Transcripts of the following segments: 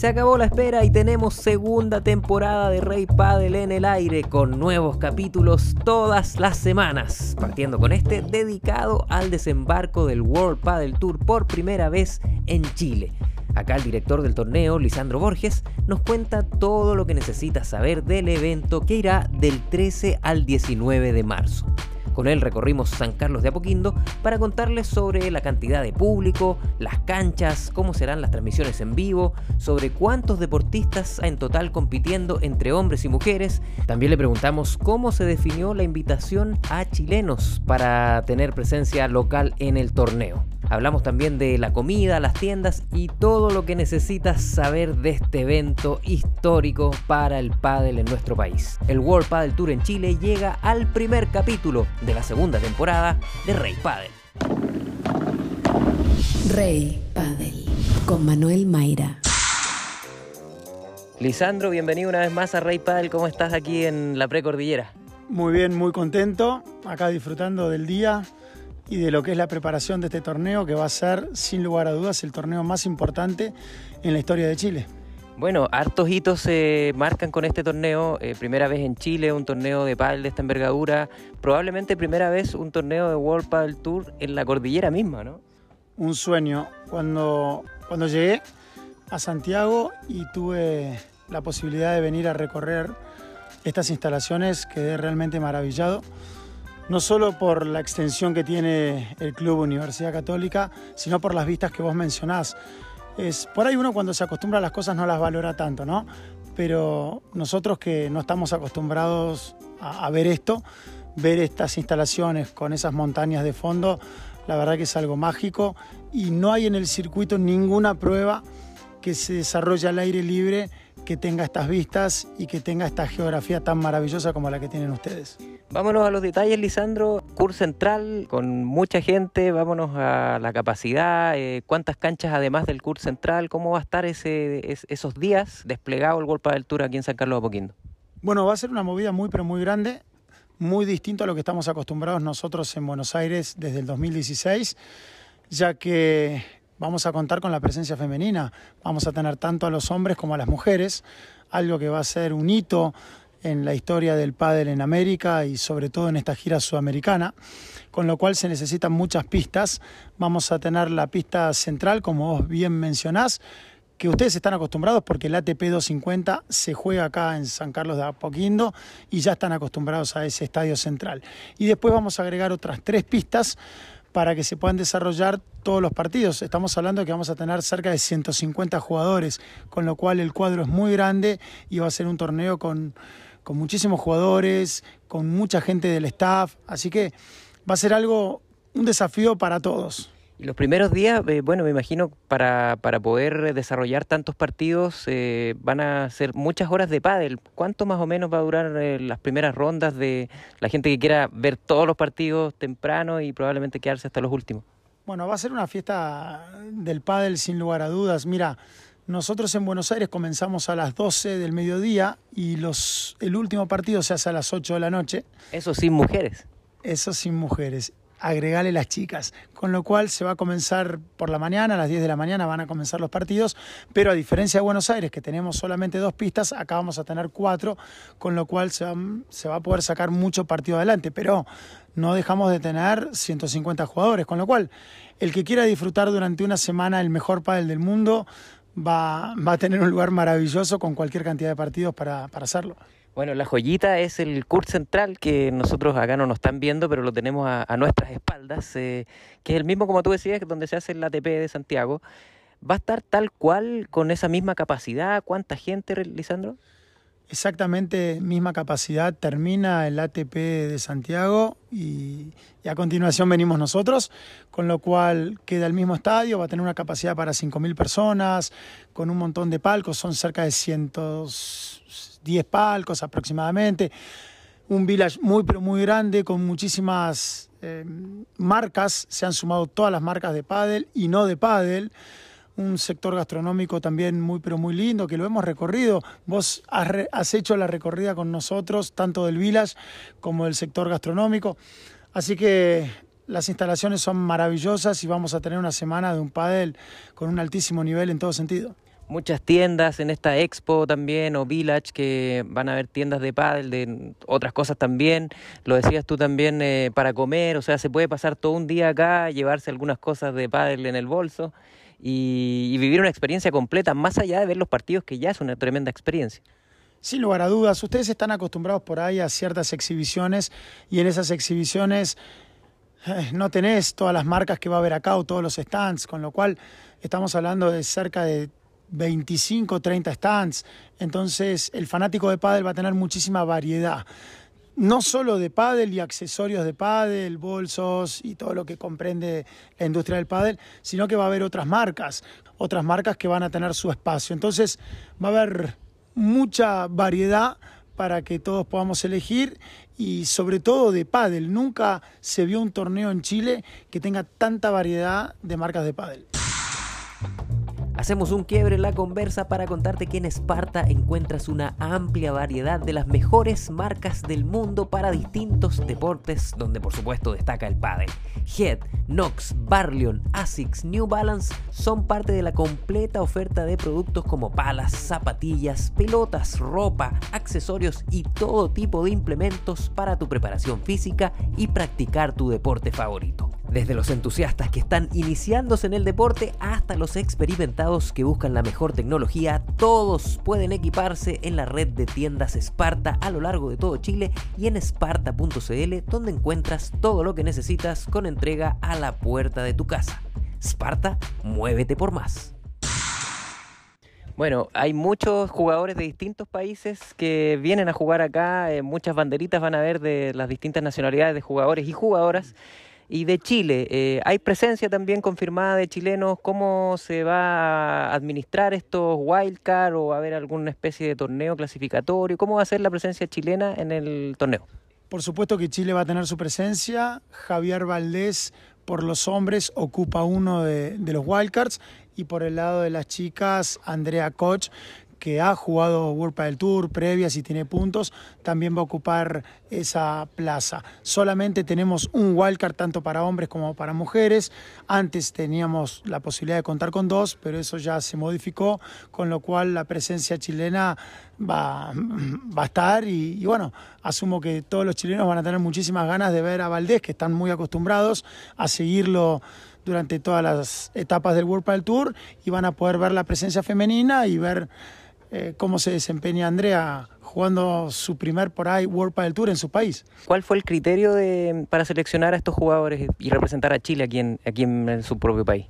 Se acabó la espera y tenemos segunda temporada de Rey Padel en el aire con nuevos capítulos todas las semanas, partiendo con este dedicado al desembarco del World Padel Tour por primera vez en Chile. Acá el director del torneo, Lisandro Borges, nos cuenta todo lo que necesitas saber del evento que irá del 13 al 19 de marzo. Con él recorrimos San Carlos de Apoquindo para contarles sobre la cantidad de público, las canchas, cómo serán las transmisiones en vivo, sobre cuántos deportistas en total compitiendo entre hombres y mujeres. También le preguntamos cómo se definió la invitación a chilenos para tener presencia local en el torneo. Hablamos también de la comida, las tiendas y todo lo que necesitas saber de este evento histórico para el pádel en nuestro país. El World Padel Tour en Chile llega al primer capítulo de la segunda temporada de Rey Padel. Rey Padel con Manuel Mayra. Lisandro, bienvenido una vez más a Rey Padel. ¿Cómo estás aquí en la precordillera? Muy bien, muy contento. Acá disfrutando del día y de lo que es la preparación de este torneo, que va a ser, sin lugar a dudas, el torneo más importante en la historia de Chile. Bueno, hartos hitos se marcan con este torneo. Eh, primera vez en Chile, un torneo de pádel de esta envergadura. Probablemente primera vez un torneo de World Padel Tour en la cordillera misma, ¿no? Un sueño. Cuando, cuando llegué a Santiago y tuve la posibilidad de venir a recorrer estas instalaciones, quedé realmente maravillado no solo por la extensión que tiene el Club Universidad Católica, sino por las vistas que vos mencionás. Es, por ahí uno cuando se acostumbra a las cosas no las valora tanto, ¿no? Pero nosotros que no estamos acostumbrados a, a ver esto, ver estas instalaciones con esas montañas de fondo, la verdad que es algo mágico y no hay en el circuito ninguna prueba que se desarrolle al aire libre que tenga estas vistas y que tenga esta geografía tan maravillosa como la que tienen ustedes. Vámonos a los detalles, Lisandro. Curso central con mucha gente, vámonos a la capacidad, eh, cuántas canchas además del curso central, cómo va a estar ese, esos días desplegado el golpe de altura aquí en San Carlos de Apoquindo. Bueno, va a ser una movida muy pero muy grande, muy distinto a lo que estamos acostumbrados nosotros en Buenos Aires desde el 2016, ya que vamos a contar con la presencia femenina, vamos a tener tanto a los hombres como a las mujeres, algo que va a ser un hito en la historia del pádel en América y sobre todo en esta gira sudamericana, con lo cual se necesitan muchas pistas. Vamos a tener la pista central, como vos bien mencionás, que ustedes están acostumbrados porque el ATP 250 se juega acá en San Carlos de Apoquindo y ya están acostumbrados a ese estadio central. Y después vamos a agregar otras tres pistas para que se puedan desarrollar todos los partidos. Estamos hablando de que vamos a tener cerca de 150 jugadores, con lo cual el cuadro es muy grande y va a ser un torneo con, con muchísimos jugadores, con mucha gente del staff, así que va a ser algo, un desafío para todos. Y los primeros días, eh, bueno, me imagino para, para, poder desarrollar tantos partidos eh, van a ser muchas horas de pádel. ¿Cuánto más o menos va a durar eh, las primeras rondas de la gente que quiera ver todos los partidos temprano y probablemente quedarse hasta los últimos? Bueno, va a ser una fiesta del pádel sin lugar a dudas. Mira, nosotros en Buenos Aires comenzamos a las 12 del mediodía y los, el último partido se hace a las 8 de la noche. Eso sin mujeres. Eso sin mujeres agregarle las chicas. Con lo cual se va a comenzar por la mañana, a las 10 de la mañana van a comenzar los partidos, pero a diferencia de Buenos Aires, que tenemos solamente dos pistas, acá vamos a tener cuatro, con lo cual se va, a poder sacar mucho partido adelante, pero no dejamos de tener 150 jugadores, con lo cual el que quiera disfrutar durante una semana el mejor pádel del mundo va, a tener un lugar maravilloso con cualquier cantidad de partidos para hacerlo. Bueno, la joyita es el curso central que nosotros acá no nos están viendo, pero lo tenemos a, a nuestras espaldas, eh, que es el mismo, como tú decías, donde se hace el ATP de Santiago. ¿Va a estar tal cual, con esa misma capacidad? ¿Cuánta gente, Lisandro? Exactamente, misma capacidad. Termina el ATP de Santiago y, y, a continuación venimos nosotros, con lo cual queda el mismo estadio, va a tener una capacidad para 5.000 personas, con un montón de palcos, son cerca de cientos 10 palcos aproximadamente, un village muy pero muy grande con muchísimas eh, marcas, se han sumado todas las marcas de pádel y no de pádel, un sector gastronómico también muy pero muy lindo que lo hemos recorrido, vos has, re, has hecho la recorrida con nosotros tanto del village como del sector gastronómico, así que las instalaciones son maravillosas y vamos a tener una semana de un pádel con un altísimo nivel en todo sentido. Muchas tiendas en esta expo también o village que van a haber tiendas de pádel de otras cosas también. Lo decías tú también eh, para comer o sea se puede pasar todo un día acá llevarse algunas cosas de pádel en el bolso y, vivir una experiencia completa más allá de ver los partidos que ya es una tremenda experiencia. Sin lugar a dudas, ustedes están acostumbrados por ahí a ciertas exhibiciones y en esas exhibiciones eh, no tenés todas las marcas que va a haber acá o todos los stands, con lo cual estamos hablando de cerca de 25, 30 stands. Entonces, el fanático de pádel va a tener muchísima variedad. No solo de pádel y accesorios de pádel, bolsos y todo lo que comprende la industria del pádel, sino que va a haber otras marcas, otras marcas que van a tener su espacio. Entonces, va a haber mucha variedad para que todos podamos elegir y sobre todo de pádel. Nunca se vio un torneo en Chile que tenga tanta variedad de marcas de pádel. Hacemos un quiebre en la conversa para contarte que en Esparta encuentras una amplia variedad de las mejores marcas del mundo para distintos deportes, donde por supuesto destaca el pádel. Head, Nox, Barleon, Asics, New Balance son parte de la completa oferta de productos como palas, zapatillas, pelotas, ropa, accesorios y todo tipo de implementos para tu preparación física y practicar tu deporte favorito. Desde los entusiastas que están iniciándose en el deporte hasta los experimentados que buscan la mejor tecnología, todos pueden equiparse en la red de tiendas Sparta a lo largo de todo Chile y en sparta.cl donde encuentras todo lo que necesitas con entrega a la puerta de tu casa. Sparta, muévete por más. Bueno, hay muchos jugadores de distintos países que vienen a jugar acá, eh, muchas banderitas van a ver de las distintas nacionalidades de jugadores y jugadoras. Y de Chile, eh, ¿hay presencia también confirmada de chilenos? ¿Cómo se va a administrar estos wildcard o va a haber alguna especie de torneo clasificatorio? ¿Cómo va a ser la presencia chilena en el torneo? Por supuesto que Chile va a tener su presencia. Javier Valdés por los hombres ocupa uno de, de los wildcards y por el lado de las chicas Andrea Koch que ha jugado World del Tour previas y tiene puntos, también va a ocupar esa plaza. Solamente tenemos un wildcard tanto para hombres como para mujeres. Antes teníamos la posibilidad de contar con dos, pero eso ya se modificó, con lo cual la presencia chilena va, va a estar y, y bueno, asumo que todos los chilenos van a tener muchísimas ganas de ver a Valdés, que están muy acostumbrados a seguirlo durante todas las etapas del World del Tour y van a poder ver la presencia femenina y ver eh, cómo se desempeña Andrea jugando su primer por ahí World Padel Tour en su país. ¿Cuál fue el criterio de, para seleccionar a estos jugadores y representar a Chile aquí en, aquí en su propio país?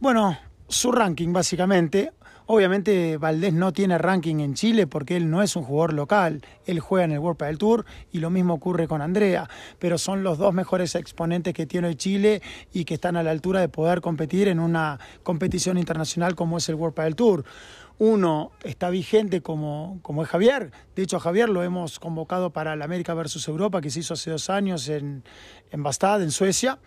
Bueno, su ranking básicamente. Obviamente Valdés no tiene ranking en Chile porque él no es un jugador local, él juega en el World Padel Tour y lo mismo ocurre con Andrea, pero son los dos mejores exponentes que tiene Chile y que están a la altura de poder competir en una competición internacional como es el World Padel Tour. Uno está vigente como, como es Javier. De hecho, Javier lo hemos convocado para la América versus Europa, que se hizo hace dos años en, en Bastad, en Suecia.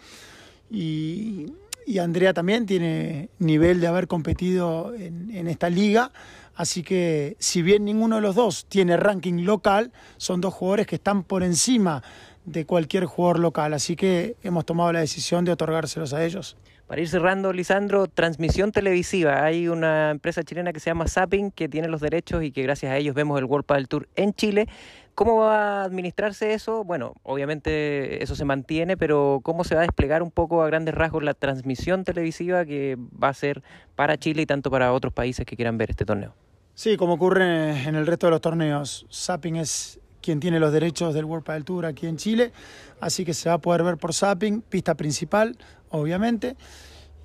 Y, y, Andrea también tiene nivel de haber competido en, esta liga. Así que, si bien ninguno de los dos tiene ranking local, son dos jugadores que están por encima de cualquier jugador local. Así que hemos tomado la decisión de otorgárselos a ellos. Para ir cerrando, Lisandro, transmisión televisiva. Hay una empresa chilena que se llama Zapping que tiene los derechos y que gracias a ellos vemos el World Padel Tour en Chile. ¿Cómo va a administrarse eso? Bueno, obviamente eso se mantiene, pero ¿cómo se va a desplegar un poco a grandes rasgos la transmisión televisiva que va a ser para Chile y tanto para otros países que quieran ver este torneo? Sí, como ocurre en el resto de los torneos. Zapping es quien tiene los derechos del World Padel Tour aquí en Chile, así que se va a poder ver por Zapping, pista principal, obviamente.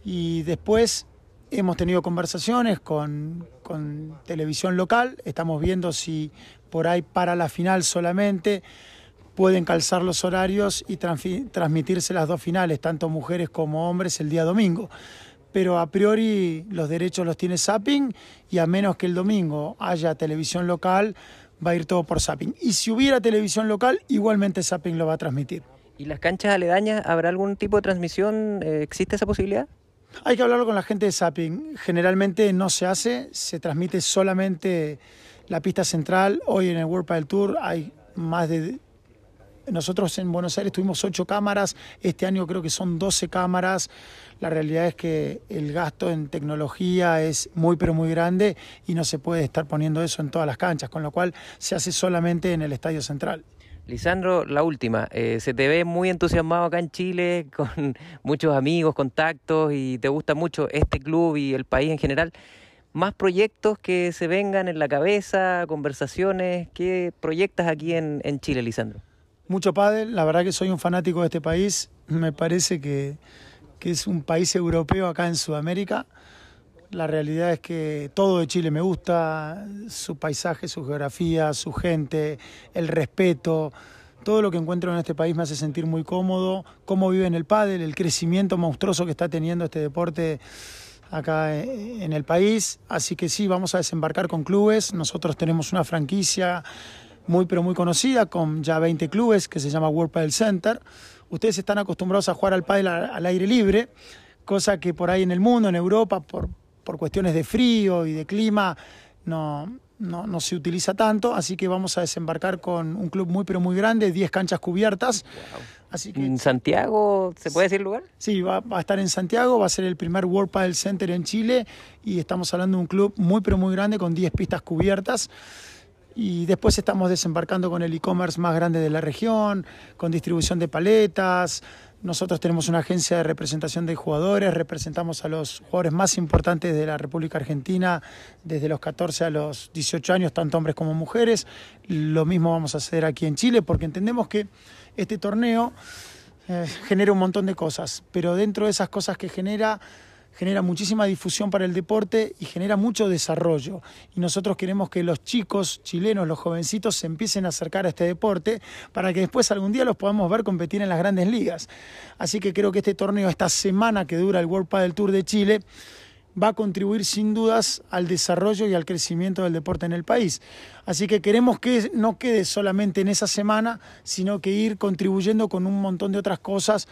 Y después hemos tenido conversaciones con, televisión local, estamos viendo si por ahí para la final solamente pueden calzar los horarios y transmitirse las dos finales, tanto mujeres como hombres, el día domingo. Pero a priori los derechos los tiene Zapping y a menos que el domingo haya televisión local, va a ir todo por Zapping. Y si hubiera televisión local, igualmente Zapping lo va a transmitir. ¿Y las canchas aledañas habrá algún tipo de transmisión? Eh, ¿Existe esa posibilidad? Hay que hablarlo con la gente de Zapping. Generalmente no se hace, se transmite solamente la pista central. Hoy en el World Padel Tour hay más de nosotros en Buenos Aires tuvimos ocho cámaras, este año creo que son 12 cámaras. La realidad es que el gasto en tecnología es muy pero muy grande y no se puede estar poniendo eso en todas las canchas, con lo cual se hace solamente en el Estadio Central. Lisandro, la última. Eh, se te ve muy entusiasmado acá en Chile, con muchos amigos, contactos y te gusta mucho este club y el país en general. ¿Más proyectos que se vengan en la cabeza, conversaciones? ¿Qué proyectas aquí en, Chile, Lisandro? Mucho pádel, la verdad que soy un fanático de este país. Me parece que es un país europeo acá en Sudamérica. La realidad es que todo de Chile me gusta, su paisaje, su geografía, su gente, el respeto, todo lo que encuentro en este país me hace sentir muy cómodo, cómo vive en el pádel, el crecimiento monstruoso que está teniendo este deporte acá en el país. Así que sí, vamos a desembarcar con clubes. Nosotros tenemos una franquicia muy pero muy conocida con ya 20 clubes que se llama World Padel Center. Ustedes están acostumbrados a jugar al pádel al aire libre, cosa que por ahí en el mundo, en Europa, por por cuestiones de frío y de clima no, no, se utiliza tanto, así que vamos a desembarcar con un club muy pero muy grande, 10 canchas cubiertas. Así que, ¿En Santiago se puede decir el lugar? Sí, va, a estar en Santiago, va a ser el primer World Padel Center en Chile y estamos hablando de un club muy pero muy grande con 10 pistas cubiertas. Y después estamos desembarcando con el e-commerce más grande de la región, con distribución de paletas, nosotros tenemos una agencia de representación de jugadores, representamos a los jugadores más importantes de la República Argentina desde los 14 a los 18 años, tanto hombres como mujeres. Lo mismo vamos a hacer aquí en Chile porque entendemos que este torneo eh, genera un montón de cosas, pero dentro de esas cosas que genera genera muchísima difusión para el deporte y genera mucho desarrollo. Y nosotros queremos que los chicos chilenos, los jovencitos, se empiecen a acercar a este deporte para que después algún día los podamos ver competir en las grandes ligas. Así que creo que este torneo, esta semana que dura el World Padel Tour de Chile, va a contribuir sin dudas al desarrollo y al crecimiento del deporte en el país. Así que queremos que no quede solamente en esa semana, sino que ir contribuyendo con un montón de otras cosas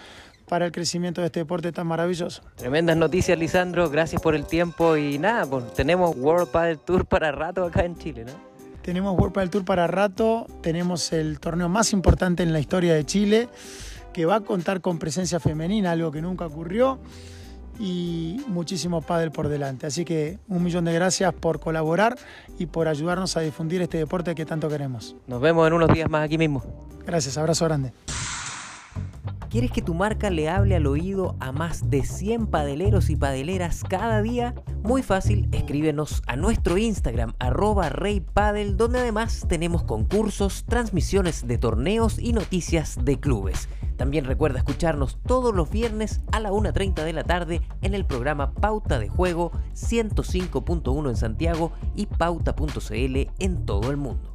para el crecimiento de este deporte tan maravilloso. Tremendas noticias, Lisandro. Gracias por el tiempo y nada, pues tenemos World Padel Tour para rato acá en Chile, ¿no? Tenemos World Padel Tour para rato, tenemos el torneo más importante en la historia de Chile, que va a contar con presencia femenina, algo que nunca ocurrió, y muchísimo pádel por delante. Así que un millón de gracias por colaborar y por ayudarnos a difundir este deporte que tanto queremos. Nos vemos en unos días más aquí mismo. Gracias, abrazo grande. ¿Quieres que tu marca le hable al oído a más de 100 padeleros y padeleras cada día? Muy fácil, escríbenos a nuestro Instagram arroba reypadel, donde además tenemos concursos, transmisiones de torneos y noticias de clubes. También recuerda escucharnos todos los viernes a la 1.30 de la tarde en el programa Pauta de Juego 105.1 en Santiago y pauta.cl en todo el mundo.